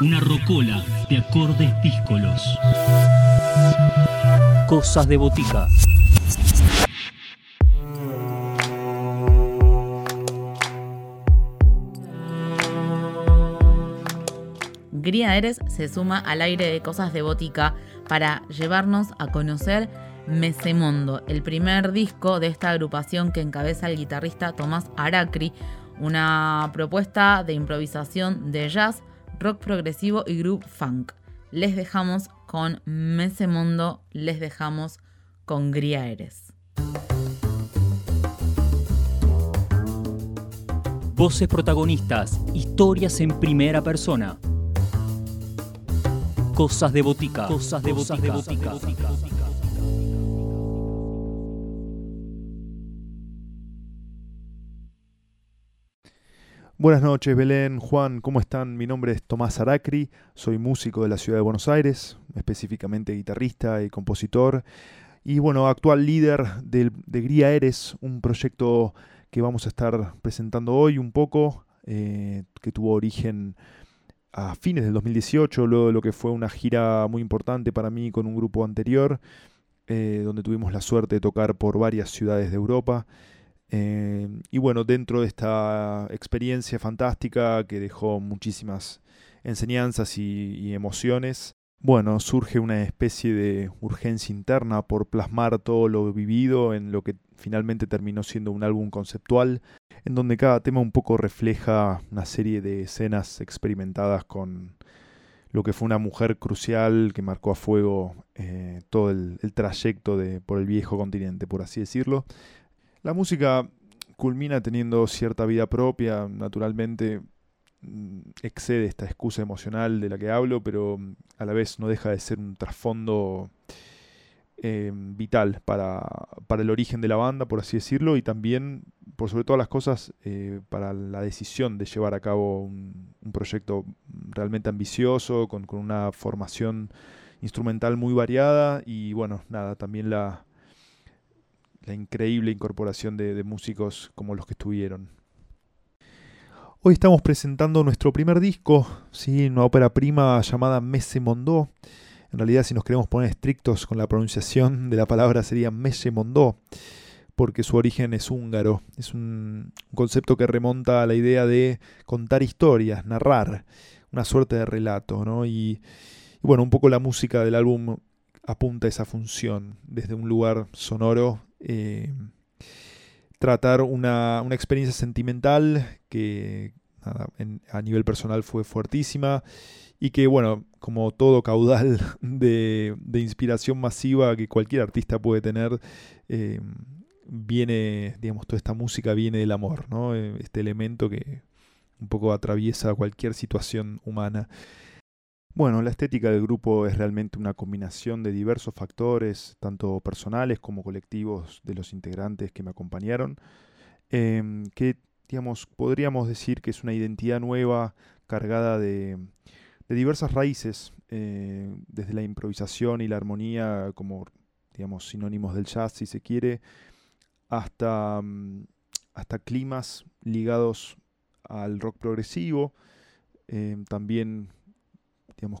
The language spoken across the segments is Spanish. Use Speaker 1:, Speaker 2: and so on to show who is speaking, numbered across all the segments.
Speaker 1: Una rocola de acordes díscolos. Cosas de botica.
Speaker 2: Gría Eres se suma al aire de Cosas de Botica para llevarnos a conocer Mesemondo, el primer disco de esta agrupación que encabeza el guitarrista Tomás Aracri, una propuesta de improvisación de jazz, rock progresivo y group funk. Les dejamos con Mesemondo, les dejamos con Gría Eres.
Speaker 1: Voces protagonistas, historias en primera persona. Cosas de botica. Cosas de botica.
Speaker 3: Buenas noches, Belén, Juan, ¿cómo están? Mi nombre es Tomás Aracri, soy músico de la ciudad de Buenos Aires, específicamente guitarrista y compositor, y bueno, actual líder de, de Gría Eres, un proyecto que vamos a estar presentando hoy un poco, eh, que tuvo origen a fines del 2018, luego de lo que fue una gira muy importante para mí con un grupo anterior, eh, donde tuvimos la suerte de tocar por varias ciudades de Europa. Eh, y bueno, dentro de esta experiencia fantástica que dejó muchísimas enseñanzas y, emociones, bueno, surge una especie de urgencia interna por plasmar todo lo vivido en lo que finalmente terminó siendo un álbum conceptual, en donde cada tema un poco refleja una serie de escenas experimentadas con lo que fue una mujer crucial que marcó a fuego eh, todo el, el trayecto de, por el viejo continente, por así decirlo. La música culmina teniendo cierta vida propia, naturalmente mm, excede esta excusa emocional de la que hablo, pero mm, a la vez no deja de ser un trasfondo eh, vital para, para, el origen de la banda, por así decirlo, y también, por sobre todas las cosas, eh, para la decisión de llevar a cabo un, un proyecto realmente ambicioso, con, con, una formación instrumental muy variada y bueno, nada, también la, la increíble incorporación de, músicos como los que estuvieron. Hoy estamos presentando nuestro primer disco, ¿sí? una ópera prima llamada Messe Mondó. En realidad, si nos queremos poner estrictos con la pronunciación de la palabra, sería Messe Mondó, porque su origen es húngaro. Es un, un concepto que remonta a la idea de contar historias, narrar, una suerte de relato. ¿no? Y, y bueno, un poco la música del álbum apunta a esa función desde un lugar sonoro eh, tratar una, una, experiencia sentimental que a nivel personal fue fuertísima y que, bueno, como todo caudal de, de inspiración masiva que cualquier artista puede tener, eh, viene, digamos, toda esta música viene del amor, ¿no? Este elemento que un poco atraviesa cualquier situación humana. Bueno, la estética del grupo es realmente una combinación de diversos factores, tanto personales como colectivos de los integrantes que me acompañaron, eh, que digamos, podríamos decir que es una identidad nueva cargada de, diversas raíces, eh, desde la improvisación y la armonía como digamos, sinónimos del jazz, si se quiere, hasta, hasta climas ligados al rock progresivo, eh, también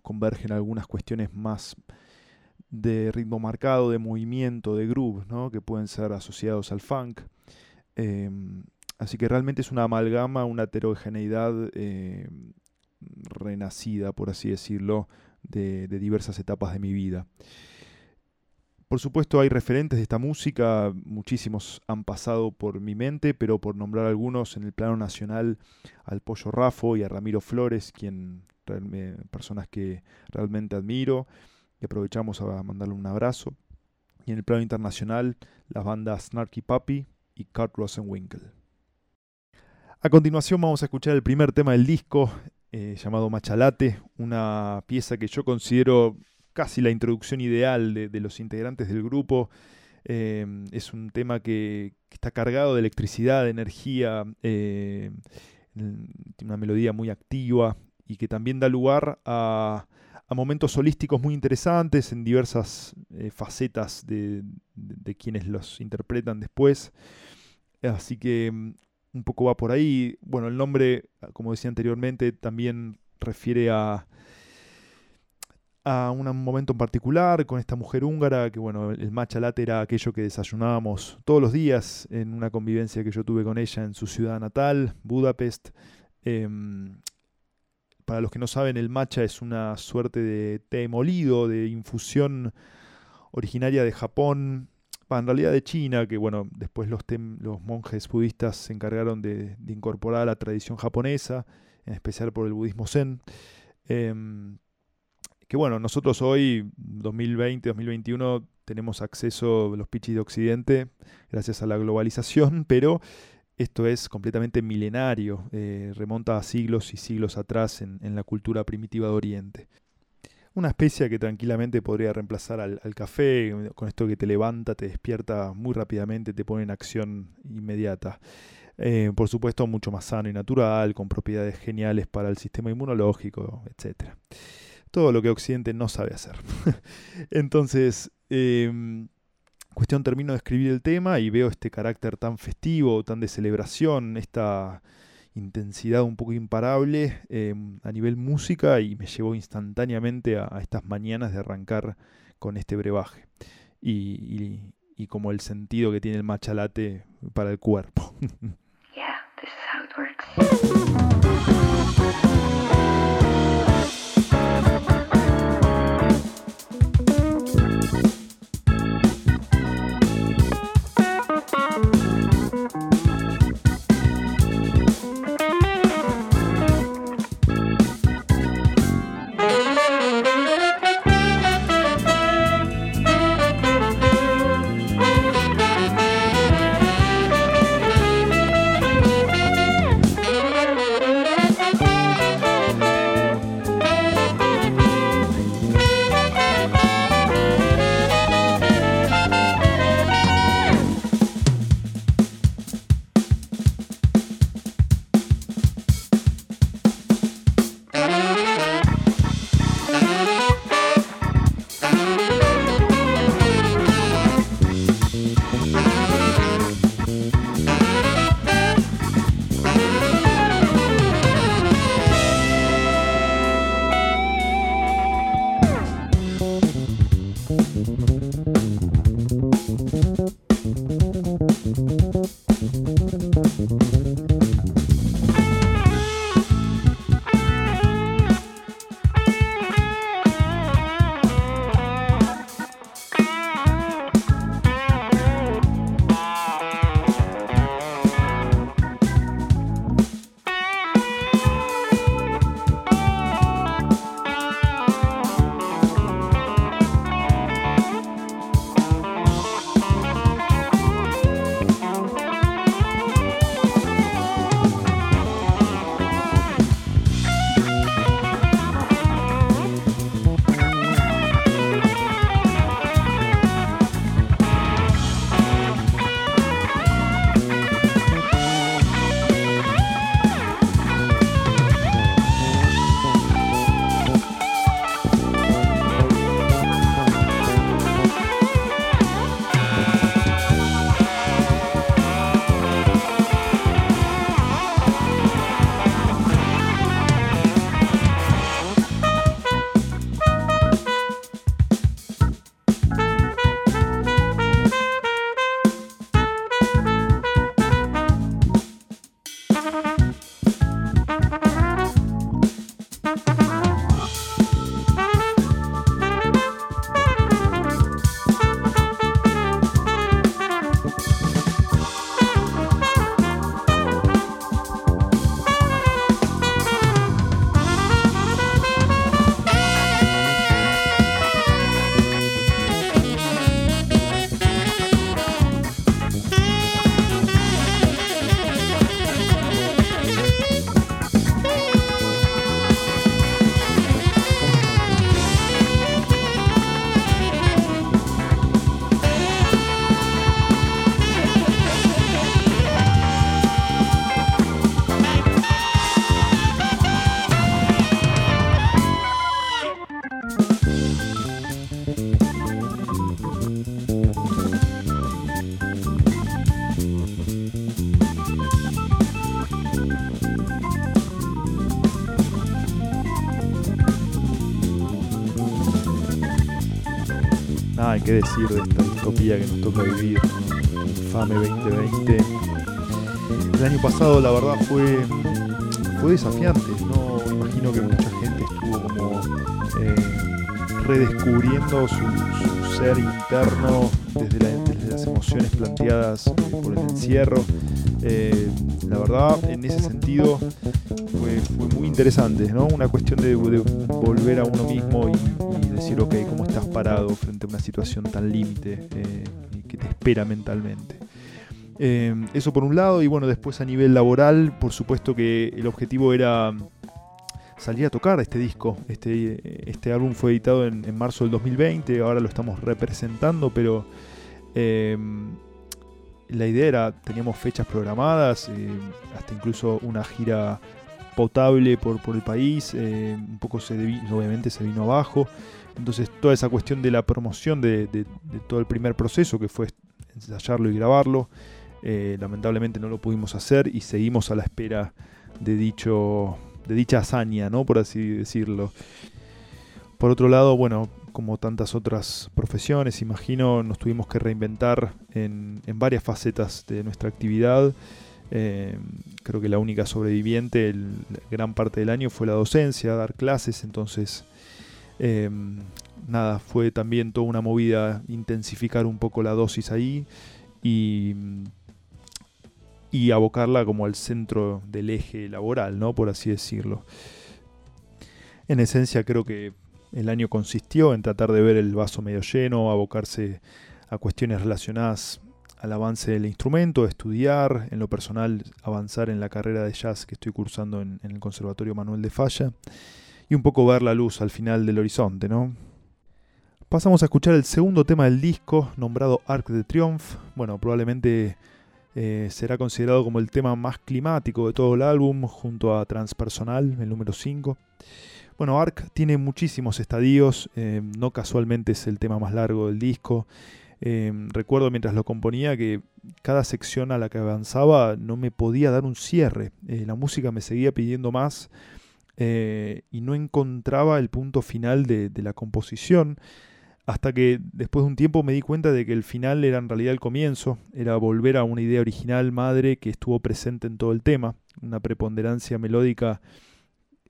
Speaker 3: convergen algunas cuestiones más de ritmo marcado, de movimiento, de groove, ¿no? que pueden ser asociados al funk. Eh, así que realmente es una amalgama, una heterogeneidad eh, renacida, por así decirlo, de, de, diversas etapas de mi vida. Por supuesto hay referentes de esta música, muchísimos han pasado por mi mente, pero por nombrar algunos en el plano nacional al Pollo Rafo y a Ramiro Flores, quien personas que realmente admiro y aprovechamos a mandarle un abrazo. Y en el plano internacional, las bandas Snarky Puppy y Kurt Rosenwinkel. A continuación vamos a escuchar el primer tema del disco, eh, llamado Machalate, una pieza que yo considero casi la introducción ideal de, los integrantes del grupo. Eh, es un tema que, que, está cargado de electricidad, de energía, eh, tiene una melodía muy activa, y que también da lugar a, momentos solísticos muy interesantes en diversas eh, facetas de, quienes los interpretan después. Así que mm, un poco va por ahí. Bueno, el nombre, como decía anteriormente, también refiere a, a un momento en particular con esta mujer húngara, que bueno, el matcha latte era aquello que desayunábamos todos los días en una convivencia que yo tuve con ella en su ciudad natal, Budapest. Em, para los que no saben, el matcha es una suerte de té molido, de infusión originaria de Japón, en realidad de China, que bueno, después los, monjes budistas se encargaron de, incorporar la tradición japonesa, en especial por el budismo zen. Em, que bueno, nosotros hoy, 2020, 2021, tenemos acceso a los pichis de Occidente gracias a la globalización, pero esto es completamente milenario, eh, remonta a siglos y siglos atrás en, la cultura primitiva de Oriente. Una especie que tranquilamente podría reemplazar al, café, con esto que te levanta, te despierta muy rápidamente, te pone en acción inmediata. Eh, por supuesto, mucho más sano y natural, con propiedades geniales para el sistema inmunológico, etc todo lo que Occidente no sabe hacer. Entonces, em, cuestión termino de escribir el tema y veo este carácter tan festivo, tan de celebración, esta intensidad un poco imparable em, a nivel música y me llevó instantáneamente a, estas mañanas de arrancar con este brebaje y, y, como el sentido que tiene el machalate para el cuerpo. Ah, Nada, que decir de esta utopía que nos toca vivir, Fame 2020. El año pasado, la verdad, fue, fue desafiante. No imagino que mucha gente estuvo como eh, redescubriendo sus ser interno desde, las emociones planteadas por el encierro. Eh, la verdad, en ese sentido, fue, muy interesante, ¿no? Una cuestión de, volver a uno mismo y, decir, ok, ¿cómo estás parado frente a una situación tan límite eh, que te espera mentalmente? Eh, eso por un lado, y bueno, después a nivel laboral, por supuesto que el objetivo era salir a tocar este disco. Este, este álbum fue editado en, marzo del 2020, ahora lo estamos representando, pero eh, la idea era, teníamos fechas programadas, eh, hasta incluso una gira potable por, por el país, eh, un poco se obviamente se vino abajo. Entonces toda esa cuestión de la promoción de, todo el primer proceso, que fue ensayarlo y grabarlo, eh, lamentablemente no lo pudimos hacer y seguimos a la espera de, dicho, de dicha hazaña, ¿no? por así decirlo. Por otro lado, bueno, como tantas otras profesiones, imagino, nos tuvimos que reinventar en, varias facetas de nuestra actividad. Eh, creo que la única sobreviviente, gran parte del año, fue la docencia, dar clases, entonces eh, nada, fue también toda una movida intensificar un poco la dosis ahí y, y abocarla como al centro del eje laboral, ¿no? por así decirlo. En esencia creo que el año consistió en tratar de ver el vaso medio lleno, abocarse a cuestiones relacionadas al avance del instrumento, estudiar, en lo personal avanzar en la carrera de jazz que estoy cursando en, el Conservatorio Manuel de Falla y un poco ver la luz al final del horizonte, ¿no? Pasamos a escuchar el segundo tema del disco, nombrado Arc de Triomphe. Bueno, probablemente eh, será considerado como el tema más climático de todo el álbum, junto a Transpersonal, el número 5. Bueno, Ark tiene muchísimos estadios, eh, no casualmente es el tema más largo del disco. Eh, recuerdo mientras lo componía que cada sección a la que avanzaba no me podía dar un cierre. La música me seguía pidiendo más y no encontraba el punto final de, la composición. Hasta que después de un tiempo me di cuenta de que el final era en realidad el comienzo, era volver a una idea original madre que estuvo presente en todo el tema, una preponderancia melódica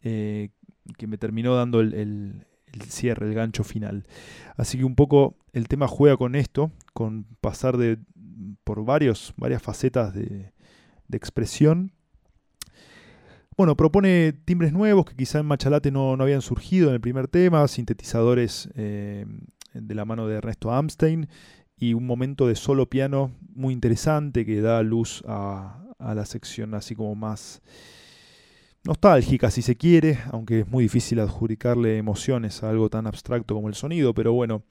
Speaker 3: que me terminó dando el, cierre, el gancho final. Así que un poco el tema juega con esto, con pasar de, por varios, varias facetas de, expresión. Bueno, propone timbres nuevos que quizá en Machalate no, no habían surgido en el primer tema, sintetizadores eh, de la mano de Ernesto Amstein y un momento de solo piano muy interesante que da luz a, a la sección así como más nostálgica si se quiere, aunque es muy difícil adjudicarle emociones a algo tan abstracto como el sonido, pero bueno,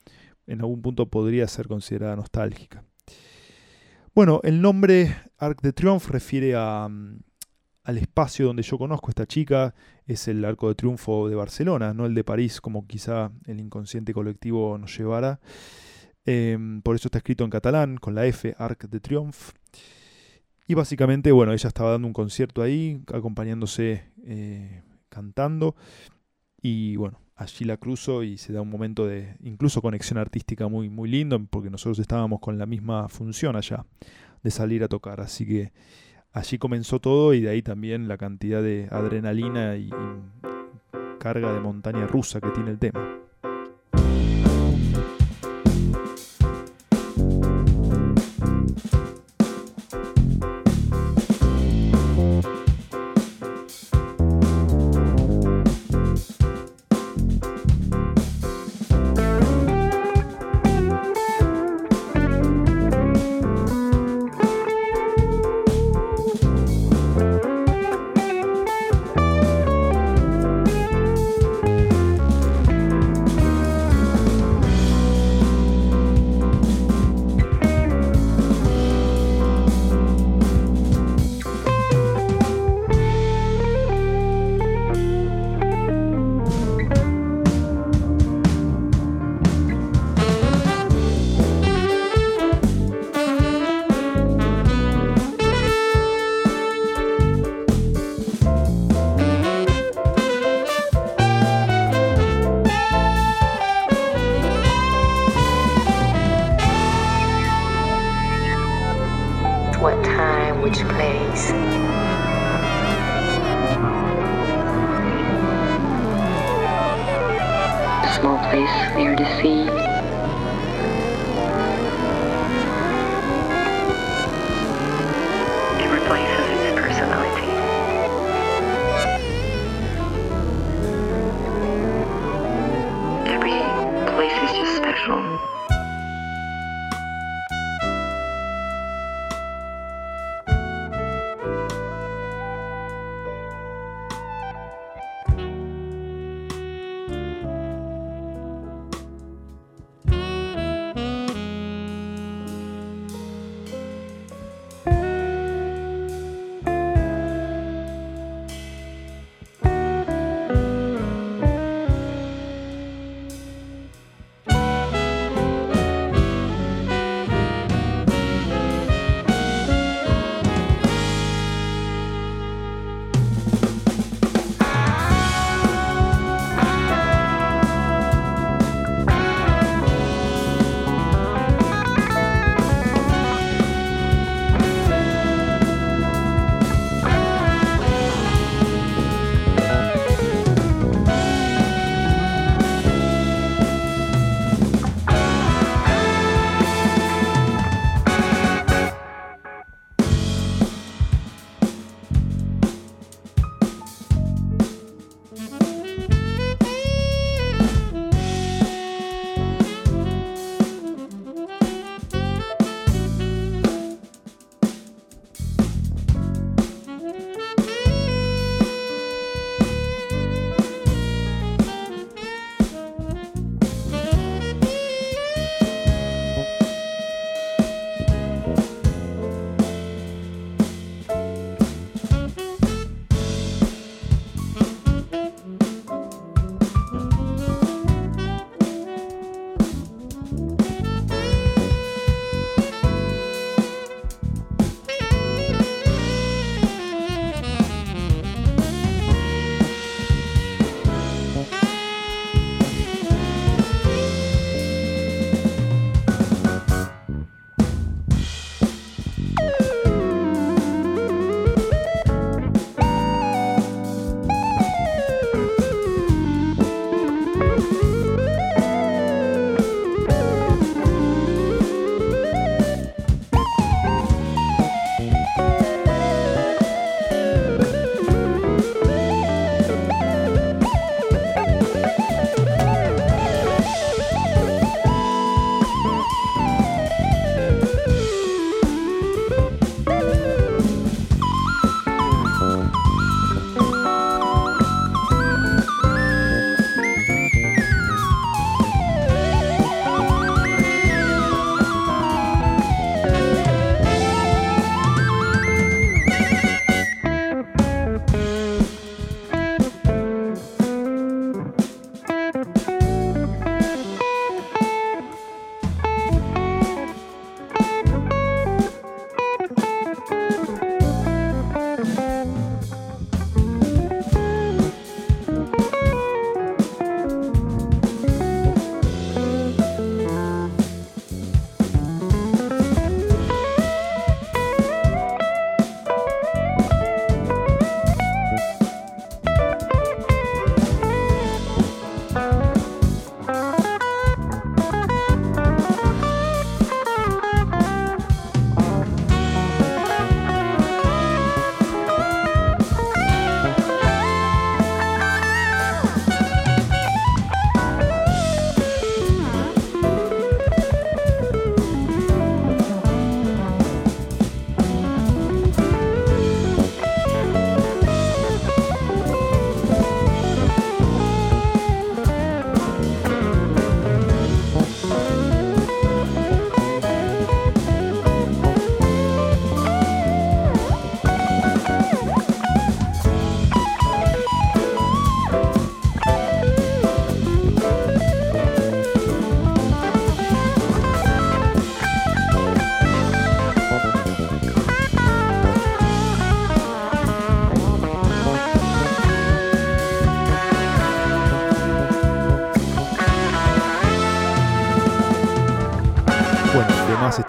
Speaker 3: en algún punto podría ser considerada nostálgica. Bueno, el nombre Arc de Triomphe refiere a, mm, al espacio donde yo conozco a esta chica, es el Arco de Triunfo de Barcelona, no el de París, como quizá el inconsciente colectivo nos llevara. Em, por eso está escrito en catalán, con la F, Arc de Triomphe. Y básicamente, bueno, ella estaba dando un concierto ahí, acompañándose, eh, cantando. Y bueno, allí la cruzo y se da un momento de incluso conexión artística muy, muy lindo, porque nosotros estábamos con la misma función allá, de salir a tocar. Así que allí comenzó todo y de ahí también la cantidad de adrenalina y carga de montaña rusa que tiene el tema.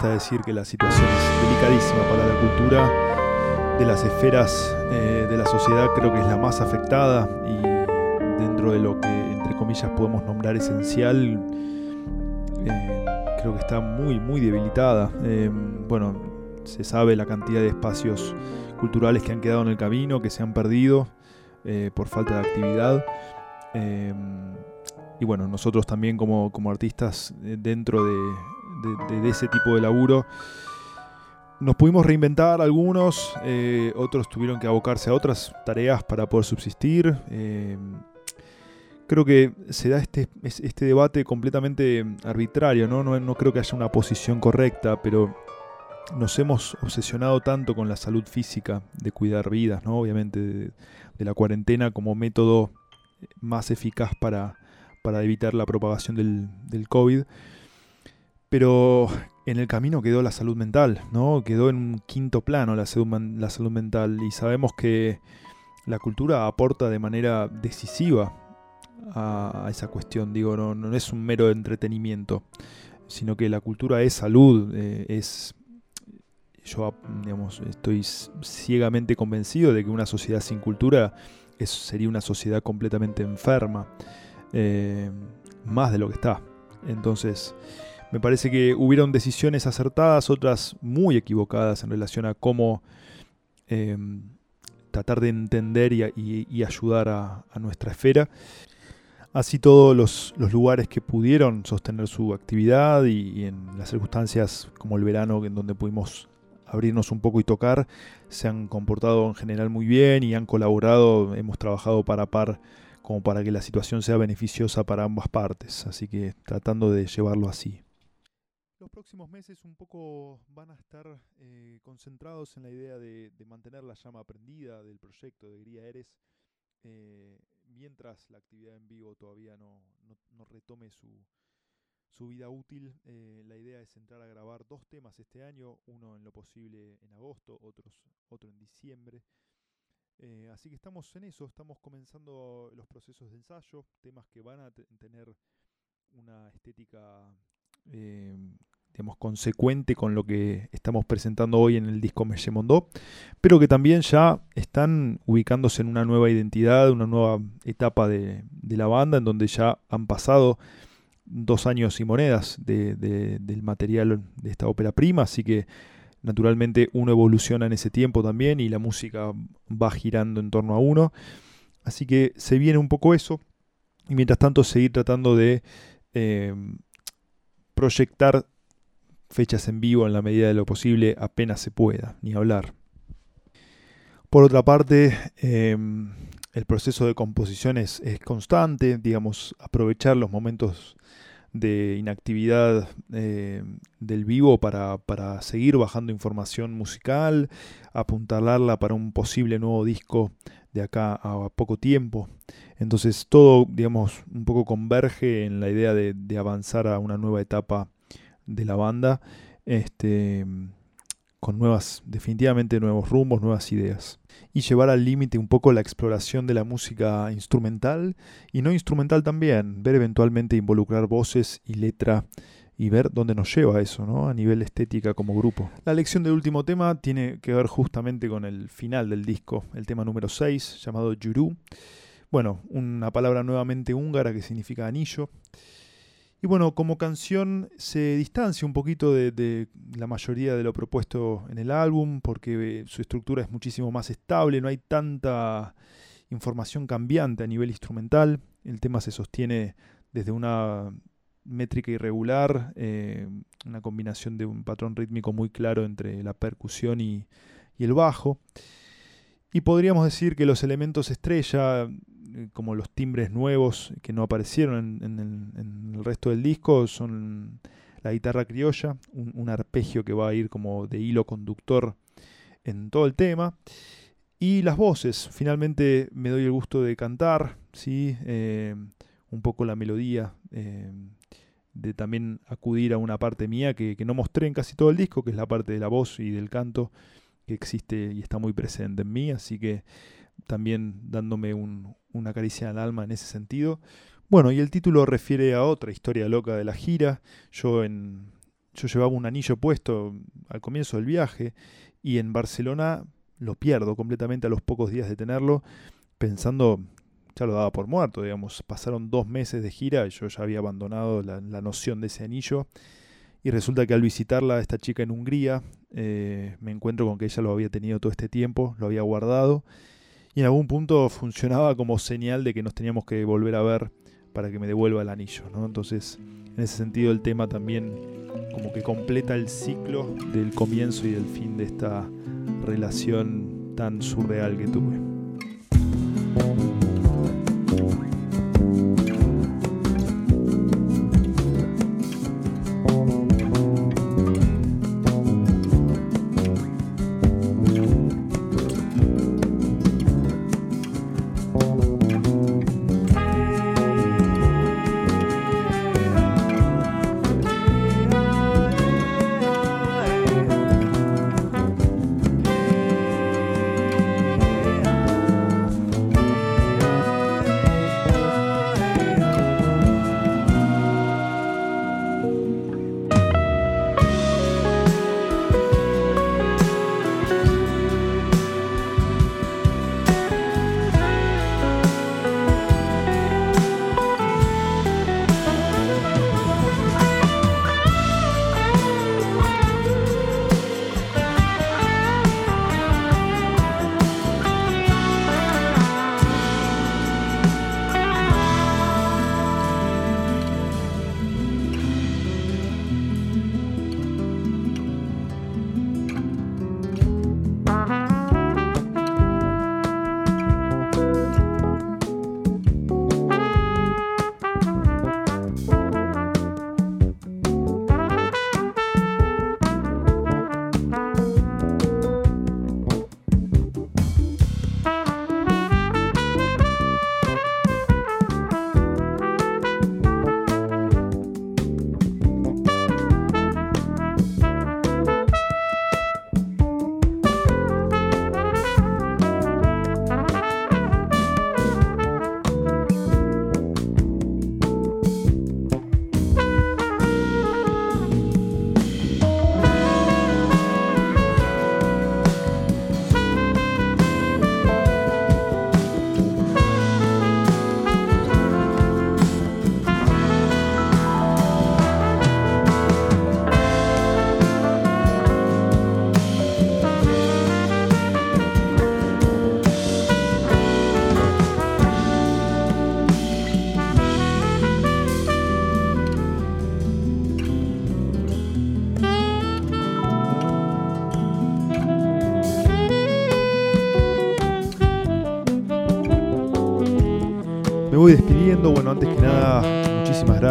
Speaker 3: Decir que la situación es delicadísima para la cultura. De las esferas eh, de la sociedad creo que es la más afectada y dentro de lo que, entre comillas, podemos nombrar esencial, eh, creo que está muy, muy debilitada. Eh, bueno, se sabe la cantidad de espacios culturales que han quedado en el camino, que se han perdido por falta de actividad. y bueno, nosotros también como, como artistas dentro de, de, ese tipo de laburo, nos pudimos reinventar algunos, otros tuvieron que abocarse a otras tareas para poder subsistir creo que se da este, este debate completamente arbitrario, ¿no? ¿no? creo que haya una posición correcta, pero nos hemos obsesionado tanto con la salud física, de cuidar vidas, ¿no? Obviamente, de, la cuarentena como método más eficaz para, para evitar la propagación del, COVID. Pero en el camino quedó la salud mental, ¿no? Quedó en un quinto plano la salud, mental. Y sabemos que la cultura aporta de manera decisiva a, esa cuestión. Digo, no, no, es un mero entretenimiento, sino que la cultura es salud, eh, es... Yo digamos, estoy ciegamente convencido de que una sociedad sin cultura sería una sociedad completamente enferma, eh, más de lo que está. Entonces, me parece que hubieron decisiones acertadas, otras muy equivocadas en relación a cómo eh, tratar de entender y, ayudar a, nuestra esfera. Así todos los, lugares que pudieron sostener su actividad y, en las circunstancias como el verano en donde pudimos abrirnos un poco y tocar, se han comportado en general muy bien y han colaborado, hemos trabajado para par como para que la situación sea beneficiosa para ambas partes, así que tratando de llevarlo así. Los próximos meses un poco van a estar eh, concentrados en la idea de, mantener la llama prendida del proyecto de Gría Eres eh, mientras la actividad en vivo todavía no, retome su, vida útil, eh, la idea es entrar a grabar dos temas este año, uno en lo posible en agosto, otros, otro en diciembre. Así que estamos en eso, estamos comenzando los procesos de ensayo, temas que van a tener una estética digamos, consecuente con lo que estamos presentando hoy en el disco Me Mondó, pero que también ya están ubicándose en una nueva identidad, una nueva etapa de, la banda, en donde ya han pasado dos años y monedas del material de esta ópera prima, así que naturalmente uno evoluciona en ese tiempo también y la música va girando en torno a uno, así que se viene un poco eso, y mientras tanto seguir tratando de... Eh, proyectar fechas en vivo en la medida de lo posible apenas se pueda, ni hablar. Por otra parte, em, el proceso de composición es, constante, digamos, aprovechar los momentos de inactividad em, del vivo para, para, seguir bajando información musical, apuntalarla para un posible nuevo disco de acá a poco tiempo. Entonces todo, digamos, un poco converge en la idea de, de avanzar a una nueva etapa de la banda, este, con nuevas, definitivamente nuevos rumbos, nuevas ideas. Y llevar al límite un poco la exploración de la música instrumental y no instrumental también, ver eventualmente involucrar voces y letra y ver dónde nos lleva eso, ¿no? A nivel estética como grupo. La lección del último tema tiene que ver justamente con el final del disco, el tema número 6, llamado Yuru. Bueno, una palabra nuevamente húngara que significa anillo. Y bueno, como canción se distancia un poquito de, la mayoría de lo propuesto en el álbum, porque eh, su estructura es muchísimo más estable, no hay tanta información cambiante a nivel instrumental. El tema se sostiene desde una métrica irregular, eh, una combinación de un patrón rítmico muy claro entre la percusión y el bajo. Y podríamos decir que los elementos estrella como los timbres nuevos que no aparecieron en, el, resto del disco son la guitarra criolla, un, arpegio que va a ir como de hilo conductor en todo el tema. Y las voces, finalmente me doy el gusto de cantar, ¿sí? Eh, un poco la melodía, eh, de también acudir a una parte mía que, no mostré en casi todo el disco, que es la parte de la voz y del canto que existe y está muy presente en mí, así que también dándome una caricia al alma en ese sentido. Bueno, y el título refiere a otra historia loca de la gira. Yo, en, yo llevaba un anillo puesto al comienzo del viaje y en Barcelona lo pierdo completamente a los pocos días de tenerlo, pensando ya lo daba por muerto, digamos. Pasaron dos meses de gira y yo ya había abandonado la, noción de ese anillo. Y resulta que al visitarla, esta chica en Hungría, eh, me encuentro con que ella lo había tenido todo este tiempo, lo había guardado. Y en algún punto funcionaba como señal de que nos teníamos que volver a ver para que me devuelva el anillo. ¿no? Entonces, en ese sentido, el tema también como que completa el ciclo del comienzo y del fin de esta relación tan surreal que tuve.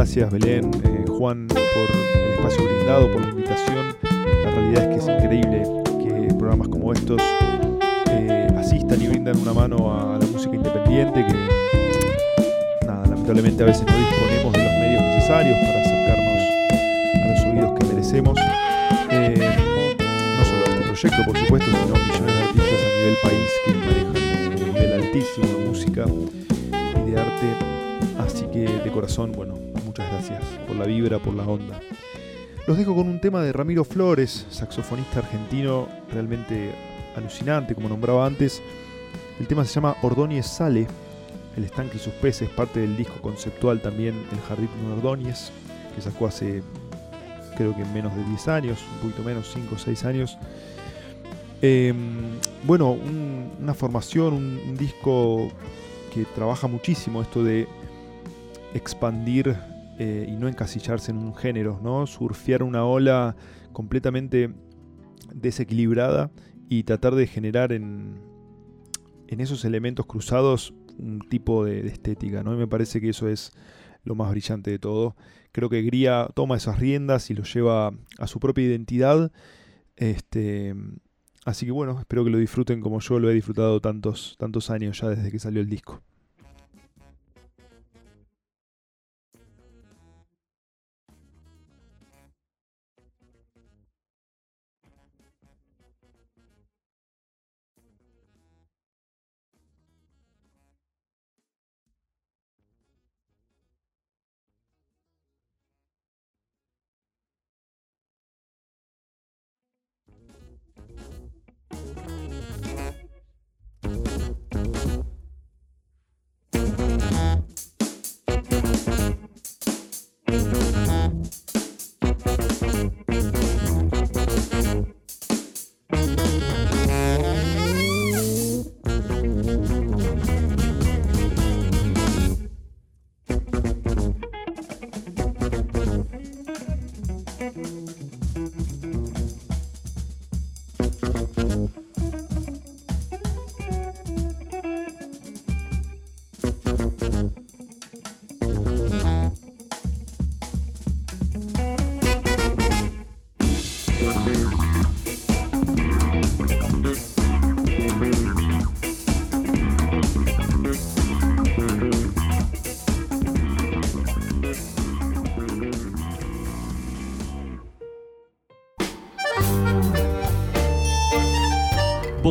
Speaker 3: Gracias, Belén, eh, Juan, por el espacio brindado, por la invitación. La realidad es que es increíble que programas como estos eh, asistan y brindan una mano a la música independiente, que nada, lamentablemente a veces no disponemos de los medios necesarios para acercarnos a los oídos que merecemos. Eh, no solo a este proyecto, por supuesto, sino a millones de artistas a nivel país que manejan un nivel altísimo de música y de arte. Así que de corazón, bueno, gracias por la vibra, por la onda. Los dejo con un tema de Ramiro Flores, saxofonista argentino realmente alucinante, como nombraba antes. El tema se llama Ordóñez Sale, El estanque y sus peces, parte del disco conceptual también El Jardín de Ordóñez, que sacó hace creo que menos de 10 años, un poquito menos, 5 o 6 años. Eh, bueno, un- una formación, un, un disco que trabaja muchísimo esto de expandir eh, y no encasillarse en un género, ¿no? Surfear una ola completamente desequilibrada y tratar de generar en, en esos elementos cruzados un tipo de, estética, ¿no? Y me parece que eso es lo más brillante de todo. Creo que Gría toma esas riendas y lo lleva a su propia identidad. Este, así que bueno, espero que lo disfruten como yo lo he disfrutado tantos, tantos años ya desde que salió el disco.